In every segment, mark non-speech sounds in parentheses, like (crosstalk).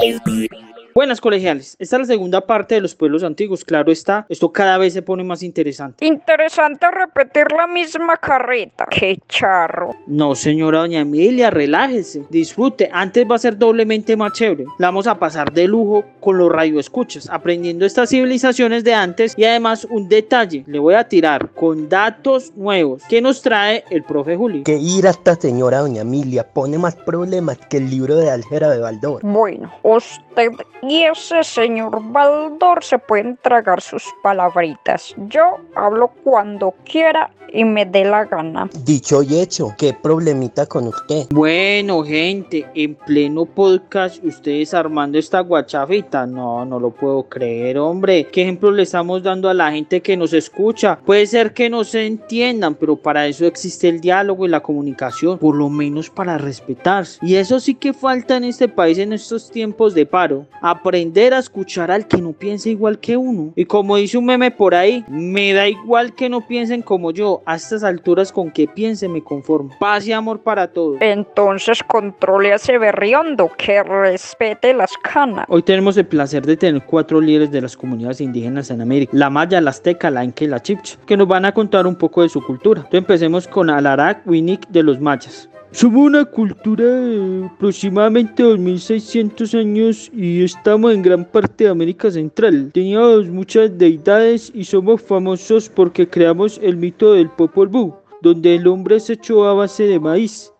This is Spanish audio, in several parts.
Bye. Buenas colegiales, esta es la segunda parte de los pueblos antiguos, claro está, esto cada vez se pone más interesante. Interesante repetir la misma carreta. Qué charro. No señora doña Emilia, relájese, disfrute, antes va a ser doblemente más chévere, la vamos a pasar de lujo con los radioescuchas, aprendiendo estas civilizaciones de antes y además un detalle, le voy a tirar con datos nuevos que nos trae el profe Juli. Que ir a esta señora doña Emilia pone más problemas que el libro de Álgera de Baldor. Bueno, usted y ese señor Baldor se pueden tragar sus palabritas. Yo hablo cuando quiera y me dé la gana. Dicho y hecho, ¿qué problemita con usted? Bueno, gente, en pleno podcast, ustedes armando esta guachafita. No, no lo puedo creer, hombre. ¿Qué ejemplo le estamos dando a la gente que nos escucha? Puede ser que no se entiendan, pero para eso existe el diálogo y la comunicación, por lo menos para respetarse. Y eso sí que falta en este país en estos tiempos de paro. Aprender a escuchar al que no piense igual que uno. Y como dice un meme por ahí, me da igual que no piensen como yo a estas alturas con que piense me conformo. Paz y amor para todos. Entonces controle a ese berriondo que respete las canas. Hoy tenemos el placer de tener cuatro líderes de las comunidades indígenas en América. La Maya, la Azteca, la Inca y la Chipcha. Que nos van a contar un poco de su cultura. Entonces empecemos con Alarak Winik de los Mayas. Somos una cultura de aproximadamente 2600 años y estamos en gran parte de América Central. Teníamos muchas deidades y somos famosos porque creamos el mito del Popol Vuh, donde el hombre se echó a base de maíz.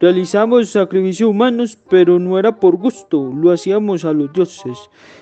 Realizamos sacrificios humanos, pero no era por gusto, lo hacíamos a los dioses.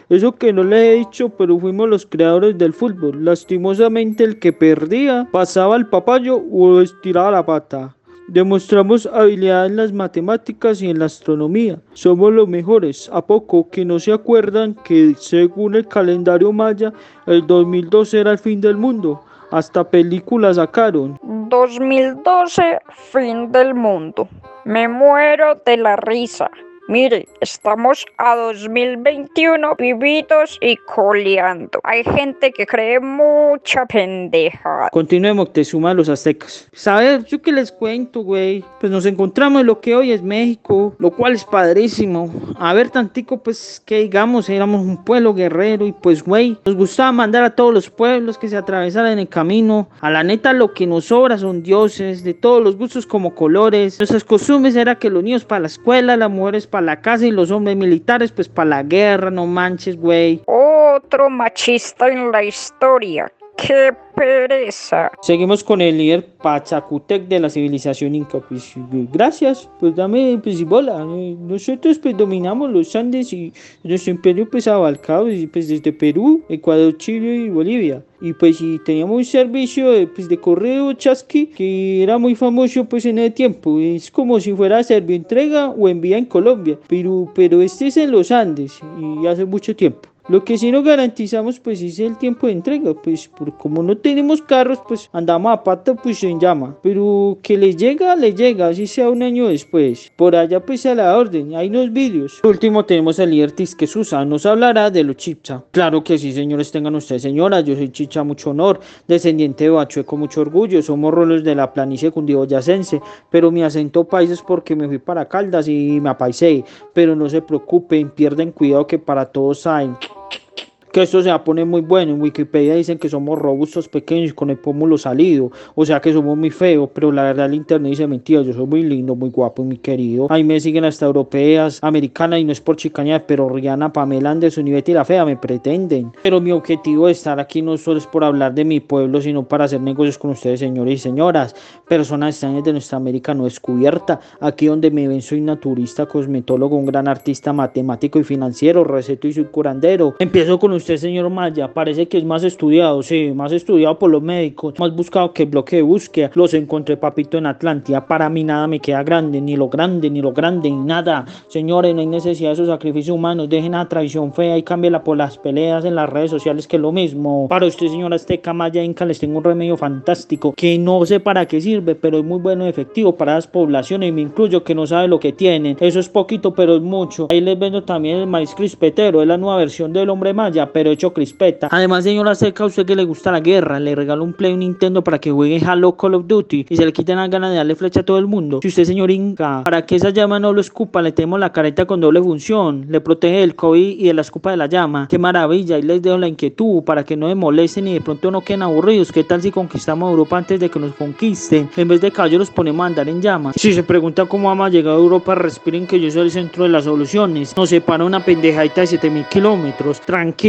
Eso que no le he dicho, pero fuimos los creadores del fútbol. Lastimosamente el que perdía pasaba al papayo o estiraba la pata. Demostramos habilidad en las matemáticas y en la astronomía. Somos los mejores. ¿A poco que no se acuerdan que según el calendario maya, el 2012 era el fin del mundo? Hasta películas sacaron. 2012, fin del mundo. Me muero de la risa. Mire, estamos a 2021 vivitos y coleando. Hay gente que cree mucha pendeja. Continúe Moctezuma los aztecas. ¿Sabes? Yo que les cuento, güey. Pues nos encontramos en lo que hoy es México, lo cual es padrísimo. A ver, tantico, pues que digamos, éramos un pueblo guerrero y pues, güey, nos gustaba mandar a todos los pueblos que se atravesaran en el camino. A la neta, lo que nos sobra son dioses, de todos los gustos como colores. Nuestras costumbres era que los niños para la escuela, las mujeres para la casa y los hombres militares pues para la guerra, no manches, güey. Otro machista en la historia. ¡Qué pereza! Seguimos con el líder Pachacutec de la civilización inca. Pues gracias, pues dame pues bola. Nosotros pues dominamos los Andes y nuestro imperio pues abarcado pues, desde Perú, Ecuador, Chile y Bolivia. Y pues y teníamos un servicio pues, de correo chasqui que era muy famoso pues en ese tiempo. Es como si fuera Servio-Entrega o Envía en Colombia. Pero, pero este es en los Andes y hace mucho tiempo. Lo que sí no garantizamos pues es el tiempo de entrega, pues por como no tenemos carros pues andamos a pata pues en llama, pero que les llega, les llega, así sea un año después. Por allá pues a la orden, hay unos vídeos. Por último tenemos al líder que Susa, nos hablará de los chicha. Claro que sí señores, tengan ustedes señoras, yo soy chicha mucho honor, descendiente de Bachue con mucho orgullo, somos rolos de la planicie cundiboyacense, pero mi acento país es porque me fui para Caldas y me apaisé, pero no se preocupen, pierden cuidado que para todos hay Thank (laughs) you. Que esto se va a poner muy bueno. En Wikipedia dicen que somos robustos, pequeños, con el pómulo salido. O sea que somos muy feos, pero la verdad el internet dice mentira. Yo soy muy lindo, muy guapo, muy querido. Ahí me siguen hasta europeas, americanas, y no es por chicaña, pero Rihanna, Pamela Anderson y Betty la Fea me pretenden. Pero mi objetivo de estar aquí no solo es por hablar de mi pueblo, sino para hacer negocios con ustedes, señores y señoras. Personas extrañas de nuestra América no descubierta. Aquí donde me ven soy naturista, cosmetólogo, un gran artista, matemático y financiero, receto y soy curandero. Empiezo con ustedes usted, señor Maya, parece que es más estudiado, sí, más estudiado por los médicos, más buscado que el bloque de búsqueda. Los encontré, papito, en Atlántida. Para mí nada me queda grande, ni lo grande, ni lo grande, ni nada. Señores, no hay necesidad de esos sacrificios humanos. Dejen la traición fea y cámbiela por las peleas en las redes sociales, que es lo mismo. Para usted, señora Azteca Maya Inca, les tengo un remedio fantástico que no sé para qué sirve, pero es muy bueno y efectivo para las poblaciones y me incluyo que no sabe lo que tienen. Eso es poquito, pero es mucho. Ahí les vendo también el maíz crispetero, es la nueva versión del hombre Maya pero hecho crispeta. Además, señora Seca, a usted que le gusta la guerra, le regalo un Play un Nintendo para que juegue Halo Call of Duty y se le quiten las ganas de darle flecha a todo el mundo. Si usted, señor Inca, para que esa llama no lo escupa, le tenemos la careta con doble función, le protege del COVID y de la escupa de la llama. Qué maravilla, y les dejo la inquietud para que no me molesten y de pronto no queden aburridos. ¿Qué tal si conquistamos Europa antes de que nos conquisten? En vez de caballos los ponemos a andar en llamas. Si se pregunta cómo vamos a llegar a Europa, respiren que yo soy el centro de las soluciones. Nos separa una pendejadita de 7000 kilómetros.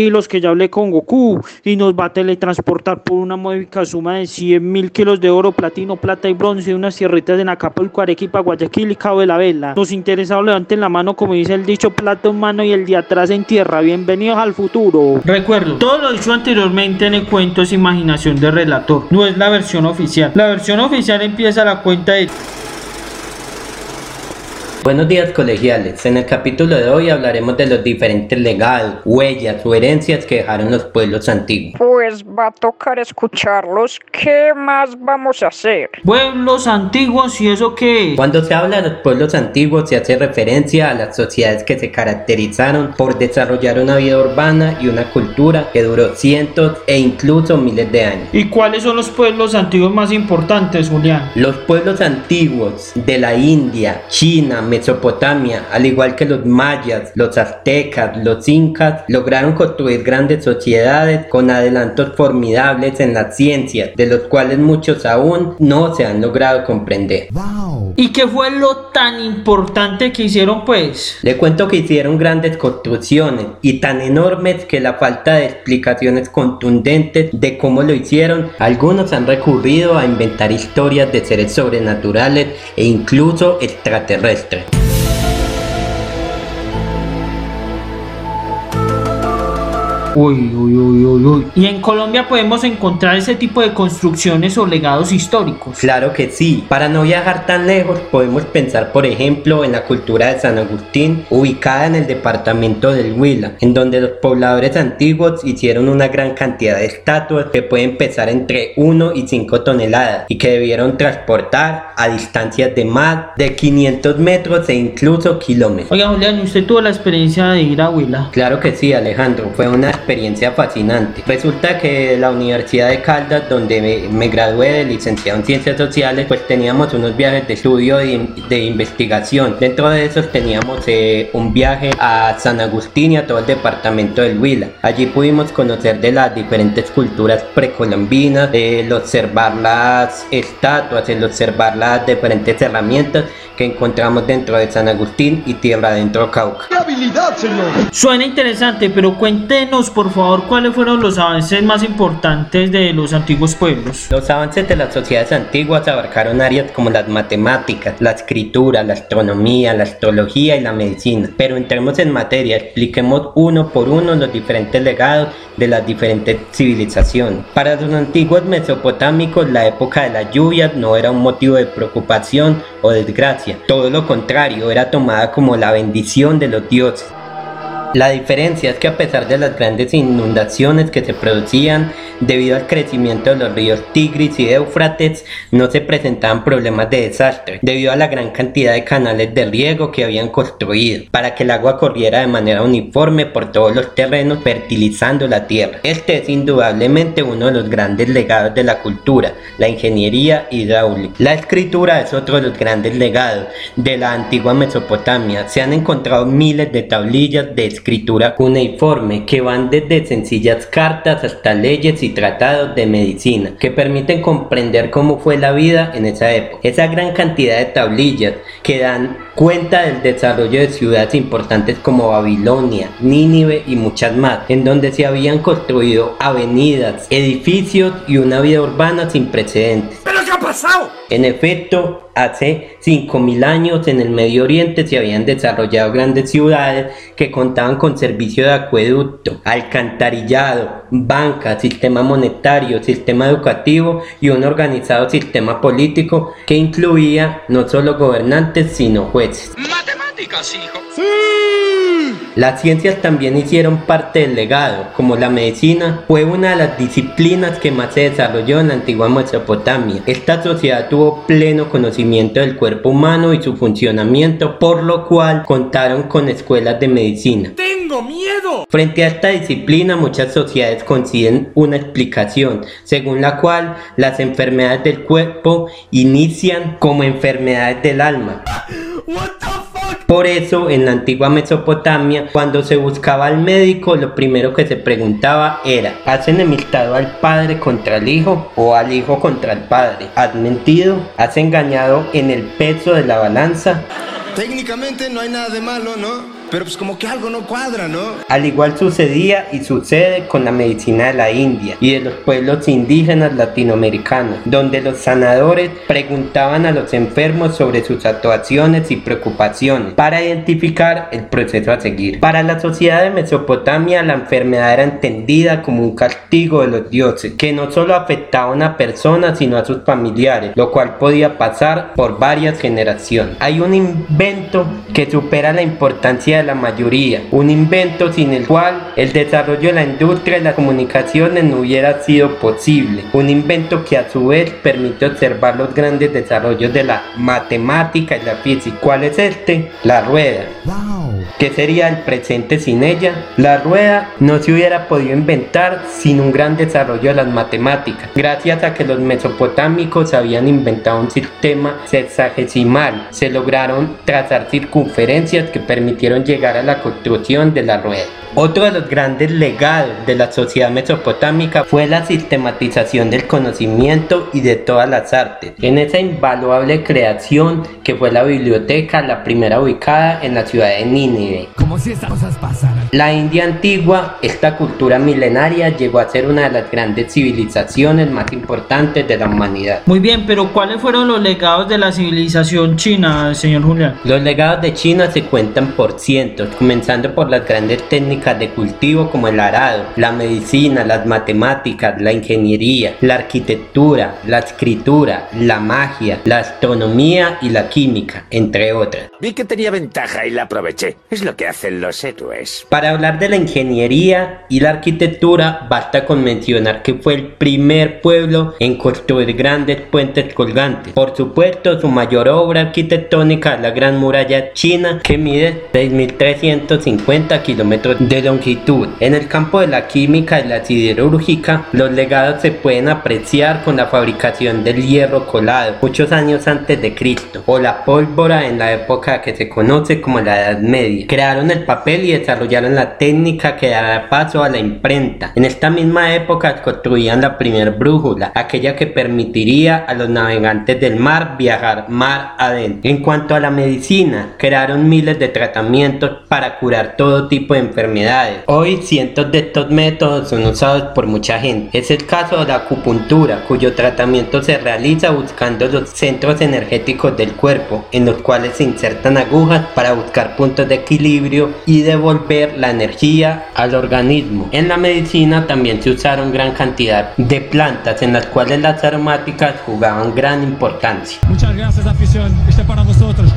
Tranquilos que ya hablé con Goku y nos va a teletransportar por una módica suma de 100 mil kilos de oro, platino, plata y bronce, unas sierritas de Nacapulco, Arequipa, Guayaquil y Cabo de la Vela. Los interesados levanten la mano como dice el dicho, plato en mano y el de atrás en tierra. Bienvenidos al futuro. Recuerdo, todo lo dicho anteriormente en el cuento es imaginación de relator, no es la versión oficial. La versión oficial empieza la cuenta de Buenos días colegiales, en el capítulo de hoy hablaremos de los diferentes legados, huellas o herencias que dejaron los pueblos antiguos. Pues va a tocar escucharlos. ¿Qué más vamos a hacer? pueblos antiguos y eso qué es. Cuando se habla de los pueblos antiguos se hace referencia a las sociedades que se caracterizaron por desarrollar una vida urbana y una cultura que duró cientos e incluso miles de años. ¿Y cuáles son los pueblos antiguos más importantes, Julián? Los pueblos antiguos de la India, China, Mesopotamia, al igual que los mayas, los aztecas, los incas, lograron construir grandes sociedades con adelantos formidables en las ciencias, de los cuales muchos aún no se han logrado comprender. ¿Y qué fue lo tan importante que hicieron, pues? Le cuento que hicieron grandes construcciones y tan enormes que la falta de explicaciones contundentes de cómo lo hicieron, algunos han recurrido a inventar historias de seres sobrenaturales e incluso extraterrestres. Uy, uy, uy, uy, uy. Y en Colombia podemos encontrar ese tipo de construcciones o legados históricos. Claro que sí. Para no viajar tan lejos, podemos pensar, por ejemplo, en la cultura de San Agustín, ubicada en el departamento del Huila, en donde los pobladores antiguos hicieron una gran cantidad de estatuas que pueden pesar entre 1 y 5 toneladas y que debieron transportar a distancias de más de 500 metros e incluso kilómetros. Oiga, Julián, ¿y ¿usted tuvo la experiencia de ir a Huila? Claro que sí, Alejandro, fue una experiencia fascinante. Resulta que la Universidad de Caldas, donde me, me gradué de licenciado en Ciencias Sociales, pues teníamos unos viajes de estudio y de investigación. Dentro de esos teníamos eh, un viaje a San Agustín y a todo el departamento del Huila. Allí pudimos conocer de las diferentes culturas precolombinas, el observar las estatuas, el observar las diferentes herramientas que encontramos dentro de San Agustín y tierra dentro Cauca. Suena interesante, pero cuéntenos por favor cuáles fueron los avances más importantes de los antiguos pueblos. Los avances de las sociedades antiguas abarcaron áreas como las matemáticas, la escritura, la astronomía, la astrología y la medicina. Pero entremos en materia, expliquemos uno por uno los diferentes legados de las diferentes civilizaciones. Para los antiguos mesopotámicos, la época de las lluvias no era un motivo de preocupación o desgracia, todo lo contrario, era tomada como la bendición de los dioses. La diferencia es que a pesar de las grandes inundaciones que se producían debido al crecimiento de los ríos Tigris y Éufrates, no se presentaban problemas de desastre debido a la gran cantidad de canales de riego que habían construido para que el agua corriera de manera uniforme por todos los terrenos fertilizando la tierra. Este es indudablemente uno de los grandes legados de la cultura, la ingeniería hidráulica. La escritura es otro de los grandes legados de la antigua Mesopotamia. Se han encontrado miles de tablillas de escritura cuneiforme que van desde sencillas cartas hasta leyes y tratados de medicina que permiten comprender cómo fue la vida en esa época. Esa gran cantidad de tablillas que dan cuenta del desarrollo de ciudades importantes como Babilonia, Nínive y muchas más, en donde se habían construido avenidas, edificios y una vida urbana sin precedentes. ¿Pero qué ha pasado? En efecto, hace 5.000 años en el Medio Oriente se habían desarrollado grandes ciudades que contaban con servicio de acueducto, alcantarillado, banca, sistema monetario, sistema educativo y un organizado sistema político que incluía no solo gobernantes sino jueces. Matemáticas, hijo. Las ciencias también hicieron parte del legado, como la medicina fue una de las disciplinas que más se desarrolló en la antigua Mesopotamia. Esta sociedad tuvo pleno conocimiento del cuerpo humano y su funcionamiento, por lo cual contaron con escuelas de medicina. ¡Tengo miedo! Frente a esta disciplina, muchas sociedades coinciden una explicación, según la cual las enfermedades del cuerpo inician como enfermedades del alma. Por eso, en la antigua Mesopotamia, cuando se buscaba al médico, lo primero que se preguntaba era, ¿has enemistado al padre contra el hijo o al hijo contra el padre? ¿Has mentido? ¿Has engañado en el peso de la balanza? Técnicamente no hay nada de malo, ¿no? Pero pues como que algo no cuadra, ¿no? Al igual sucedía y sucede con la medicina de la India y de los pueblos indígenas latinoamericanos, donde los sanadores preguntaban a los enfermos sobre sus actuaciones y preocupaciones para identificar el proceso a seguir. Para la sociedad de Mesopotamia la enfermedad era entendida como un castigo de los dioses, que no solo afectaba a una persona sino a sus familiares, lo cual podía pasar por varias generaciones. Hay un invento que supera la importancia de la mayoría, un invento sin el cual el desarrollo de la industria y las comunicaciones no hubiera sido posible, un invento que a su vez permite observar los grandes desarrollos de la matemática y la física. ¿Cuál es este? La rueda. ¿Qué sería el presente sin ella? La rueda no se hubiera podido inventar sin un gran desarrollo de las matemáticas, gracias a que los mesopotámicos habían inventado un sistema sexagesimal. Se lograron trazar circunferencias que permitieron llegar a la construcción de la rueda. Otro de los grandes legados de la sociedad mesopotámica fue la sistematización del conocimiento y de todas las artes. En esa invaluable creación que fue la biblioteca, la primera ubicada en la ciudad de Nínive. Como si estas cosas pasaran. La India antigua, esta cultura milenaria, llegó a ser una de las grandes civilizaciones más importantes de la humanidad. Muy bien, pero ¿cuáles fueron los legados de la civilización china, señor Julián? Los legados de China se cuentan por cientos, comenzando por las grandes técnicas de cultivo como el arado, la medicina, las matemáticas, la ingeniería, la arquitectura, la escritura, la magia, la astronomía y la química, entre otras. Vi que tenía ventaja y la aproveché. Es lo que hacen los héroes. Para hablar de la ingeniería y la arquitectura, basta con mencionar que fue el primer pueblo en construir grandes puentes colgantes. Por supuesto, su mayor obra arquitectónica es la Gran Muralla China, que mide 6.350 kilómetros de longitud. En el campo de la química y la siderúrgica, los legados se pueden apreciar con la fabricación del hierro colado, muchos años antes de Cristo, o la pólvora en la época que se conoce como la Edad Media. Crearon el papel y desarrollaron la técnica que dará paso a la imprenta. En esta misma época construían la primer brújula, aquella que permitiría a los navegantes del mar viajar mar adentro. En cuanto a la medicina, crearon miles de tratamientos para curar todo tipo de enfermedades. Hoy cientos de estos métodos son usados por mucha gente. Es el caso de la acupuntura, cuyo tratamiento se realiza buscando los centros energéticos del cuerpo, en los cuales se insertan agujas para buscar puntos de equilibrio y devolver la energía al organismo. En la medicina también se usaron gran cantidad de plantas en las cuales las aromáticas jugaban gran importancia. Muchas gracias, afición. Este para vosotros.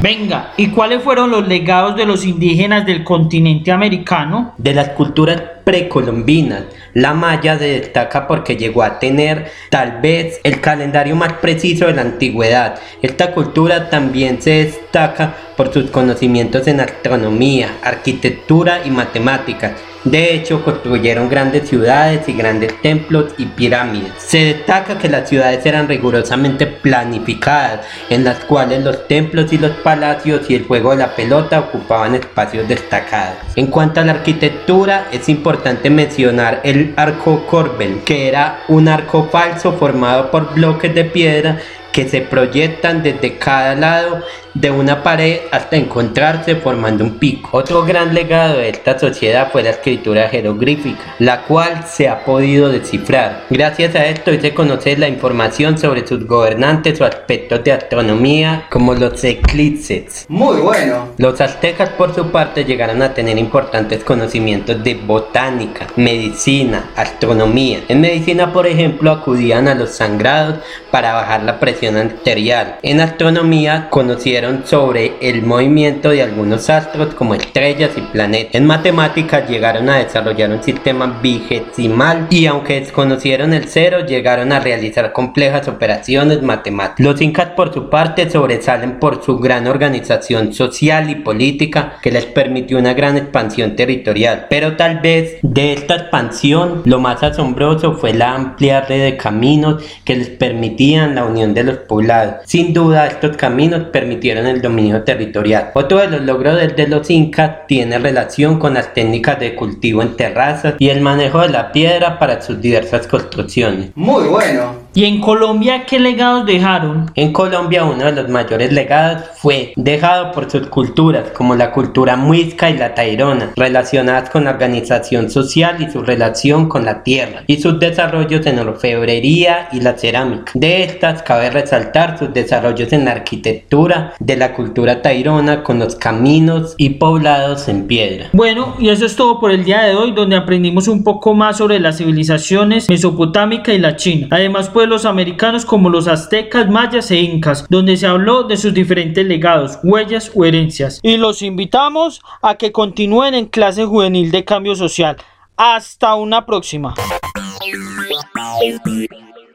Venga, ¿y cuáles fueron los legados de los indígenas del continente americano? De las culturas precolombinas, la maya se destaca porque llegó a tener tal vez el calendario más preciso de la antigüedad. Esta cultura también se destaca por sus conocimientos en astronomía, arquitectura y matemáticas. De hecho, construyeron grandes ciudades y grandes templos y pirámides. Se destaca que las ciudades eran rigurosamente planificadas, en las cuales los templos y los palacios y el juego de la pelota ocupaban espacios destacados. En cuanto a la arquitectura, es importante mencionar el arco corbel, que era un arco falso formado por bloques de piedra que se proyectan desde cada lado de una pared hasta encontrarse formando un pico. Otro gran legado de esta sociedad fue la escritura jeroglífica, la cual se ha podido descifrar. Gracias a esto hoy se conoce la información sobre sus gobernantes o aspectos de astronomía como los eclipses. Muy bueno. Los aztecas por su parte llegaron a tener importantes conocimientos de botánica, medicina, astronomía. En medicina por ejemplo acudían a los sangrados para bajar la presión arterial. En astronomía conocieron sobre el movimiento de algunos astros como estrellas y planetas. En matemáticas llegaron a desarrollar un sistema vigesimal y aunque desconocieron el cero, llegaron a realizar complejas operaciones matemáticas. Los incas por su parte sobresalen por su gran organización social y política que les permitió una gran expansión territorial. Pero tal vez de esta expansión lo más asombroso fue la amplia red de caminos que les permitían la unión de los poblados. Sin duda estos caminos permitieron el dominio territorial. Otro de los logros de los incas tiene relación con las técnicas de cultivo en terrazas y el manejo de la piedra para sus diversas construcciones. Muy bueno. ¿Y en Colombia qué legados dejaron? En Colombia uno de los mayores legados fue dejado por sus culturas, como la cultura muisca y la tairona, relacionadas con la organización social y su relación con la tierra, y sus desarrollos en orfebrería y la cerámica. De estas cabe resaltar sus desarrollos en la arquitectura de la cultura tairona con los caminos y poblados en piedra. Bueno, y eso es todo por el día de hoy, donde aprendimos un poco más sobre las civilizaciones mesopotámica y la China. Además, pues los americanos como los aztecas, mayas e incas, donde se habló de sus diferentes legados, huellas o herencias. Y los invitamos a que continúen en clase juvenil de cambio social. Hasta una próxima.